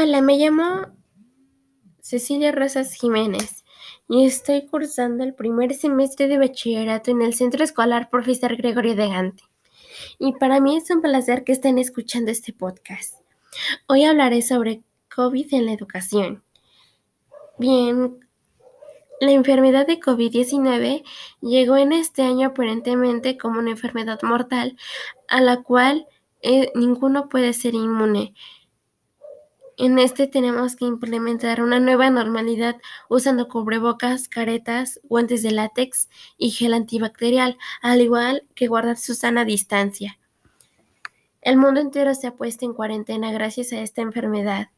Hola, me llamo Cecilia Rosas Jiménez y estoy cursando el primer semestre de bachillerato en el Centro Escolar Profesor Gregorio de Gante. Y para mí es un placer que estén escuchando este podcast. Hoy hablaré sobre COVID en la educación. Bien, la enfermedad de COVID-19 llegó en este año aparentemente como una enfermedad mortal a la cual eh, ninguno puede ser inmune. En este tenemos que implementar una nueva normalidad usando cubrebocas, caretas, guantes de látex y gel antibacterial, al igual que guardar su sana distancia. El mundo entero se ha puesto en cuarentena gracias a esta enfermedad.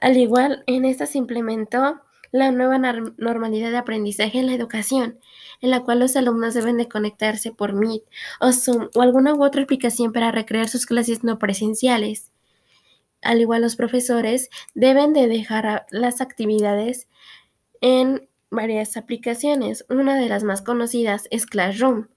Al igual, en esta se implementó la nueva normalidad de aprendizaje en la educación, en la cual los alumnos deben de conectarse por Meet o Zoom o alguna u otra aplicación para recrear sus clases no presenciales al igual los profesores, deben de dejar las actividades en varias aplicaciones. Una de las más conocidas es Classroom.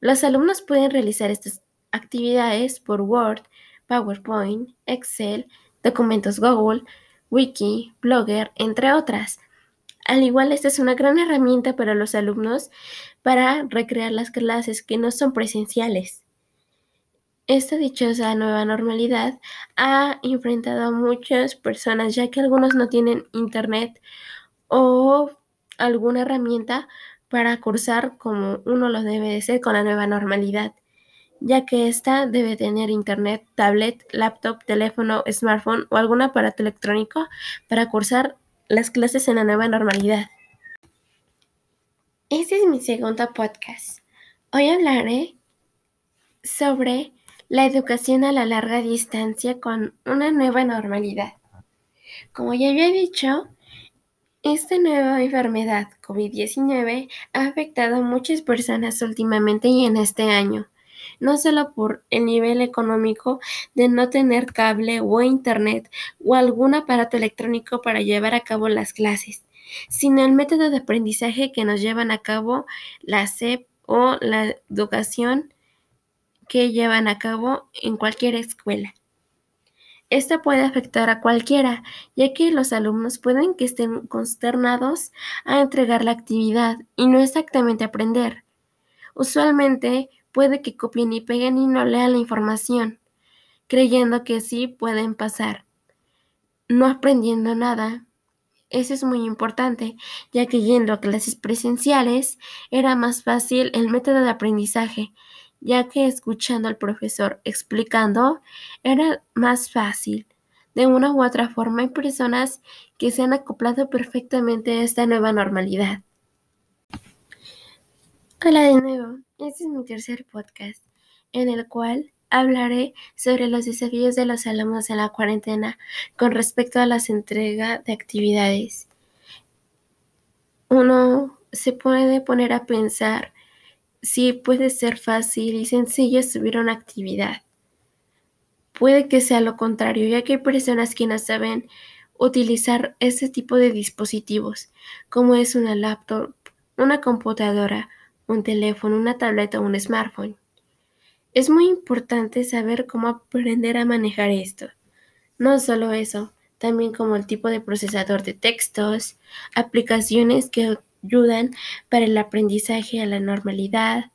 Los alumnos pueden realizar estas actividades por Word, PowerPoint, Excel, documentos Google, Wiki, Blogger, entre otras. Al igual, esta es una gran herramienta para los alumnos para recrear las clases que no son presenciales. Esta dichosa nueva normalidad ha enfrentado a muchas personas ya que algunos no tienen internet o alguna herramienta para cursar como uno lo debe de ser con la nueva normalidad, ya que ésta debe tener internet, tablet, laptop, teléfono, smartphone o algún aparato electrónico para cursar las clases en la nueva normalidad. Este es mi segundo podcast. Hoy hablaré sobre la educación a la larga distancia con una nueva normalidad. Como ya había dicho, esta nueva enfermedad COVID-19 ha afectado a muchas personas últimamente y en este año, no solo por el nivel económico de no tener cable o internet o algún aparato electrónico para llevar a cabo las clases, sino el método de aprendizaje que nos llevan a cabo la SEP o la educación que llevan a cabo en cualquier escuela. Esta puede afectar a cualquiera, ya que los alumnos pueden que estén consternados a entregar la actividad y no exactamente aprender. Usualmente puede que copien y peguen y no lean la información, creyendo que sí pueden pasar, no aprendiendo nada. Eso es muy importante, ya que yendo a clases presenciales era más fácil el método de aprendizaje, ya que escuchando al profesor explicando era más fácil. De una u otra forma hay personas que se han acoplado perfectamente a esta nueva normalidad. Hola de nuevo, este es mi tercer podcast en el cual hablaré sobre los desafíos de los alumnos en la cuarentena con respecto a las entregas de actividades. Uno se puede poner a pensar sí puede ser fácil y sencillo subir una actividad. Puede que sea lo contrario, ya que hay personas que no saben utilizar ese tipo de dispositivos, como es una laptop, una computadora, un teléfono, una tableta o un smartphone. Es muy importante saber cómo aprender a manejar esto. No solo eso, también como el tipo de procesador de textos, aplicaciones que ayudan para el aprendizaje a la normalidad,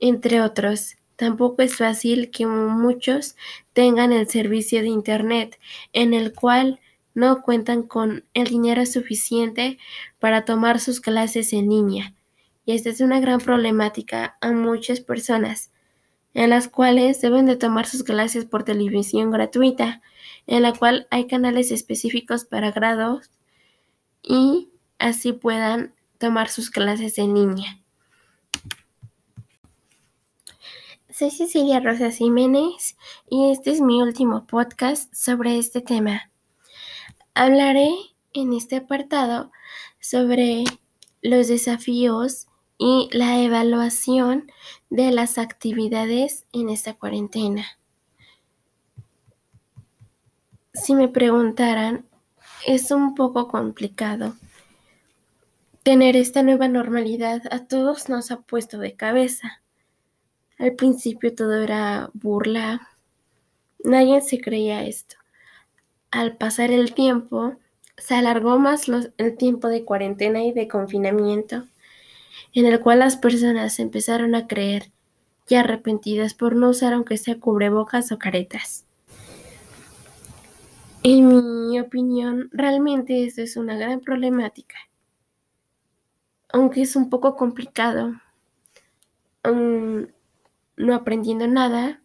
entre otros. Tampoco es fácil que muchos tengan el servicio de Internet en el cual no cuentan con el dinero suficiente para tomar sus clases en línea. Y esta es una gran problemática a muchas personas, en las cuales deben de tomar sus clases por televisión gratuita, en la cual hay canales específicos para grados y así puedan tomar sus clases en línea. Soy Cecilia Rosas Jiménez y este es mi último podcast sobre este tema. Hablaré en este apartado sobre los desafíos y la evaluación de las actividades en esta cuarentena. Si me preguntaran, es un poco complicado Tener esta nueva normalidad a todos nos ha puesto de cabeza. Al principio todo era burla. Nadie se creía esto. al pasar el tiempo, se alargó más el tiempo de cuarentena y de confinamiento, en el cual las personas empezaron a creer y arrepentidas por no usar aunque sea cubrebocas o caretas. En mi opinión, realmente esto es una gran problemática, aunque es un poco complicado. no aprendiendo nada,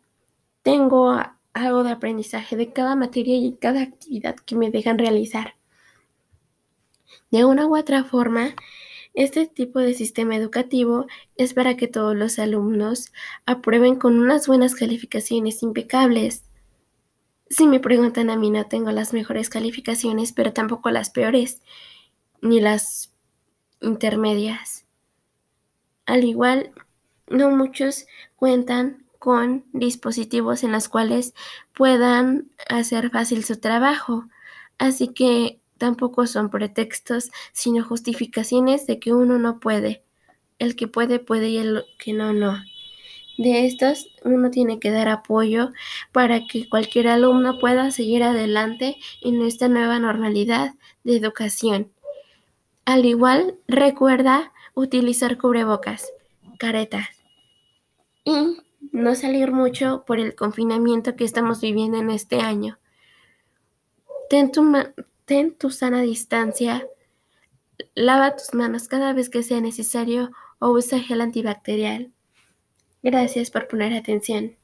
tengo algo de aprendizaje de cada materia y cada actividad que me dejan realizar. De una u otra forma, este tipo de sistema educativo es para que todos los alumnos aprueben con unas buenas calificaciones impecables. Si me preguntan a mí, no tengo las mejores calificaciones, pero tampoco las peores, ni las intermedias. Al igual, no muchos cuentan con dispositivos en los cuales puedan hacer fácil su trabajo. Así que tampoco son pretextos, sino justificaciones de que uno no puede. El que puede, puede y el que no, no. De estos, uno tiene que dar apoyo para que cualquier alumno pueda seguir adelante en esta nueva normalidad de educación. Al igual, recuerda utilizar cubrebocas, caretas y no salir mucho por el confinamiento que estamos viviendo en este año. Ten tu, ten tu sana distancia, lava tus manos cada vez que sea necesario o usa gel antibacterial. Gracias por poner atención.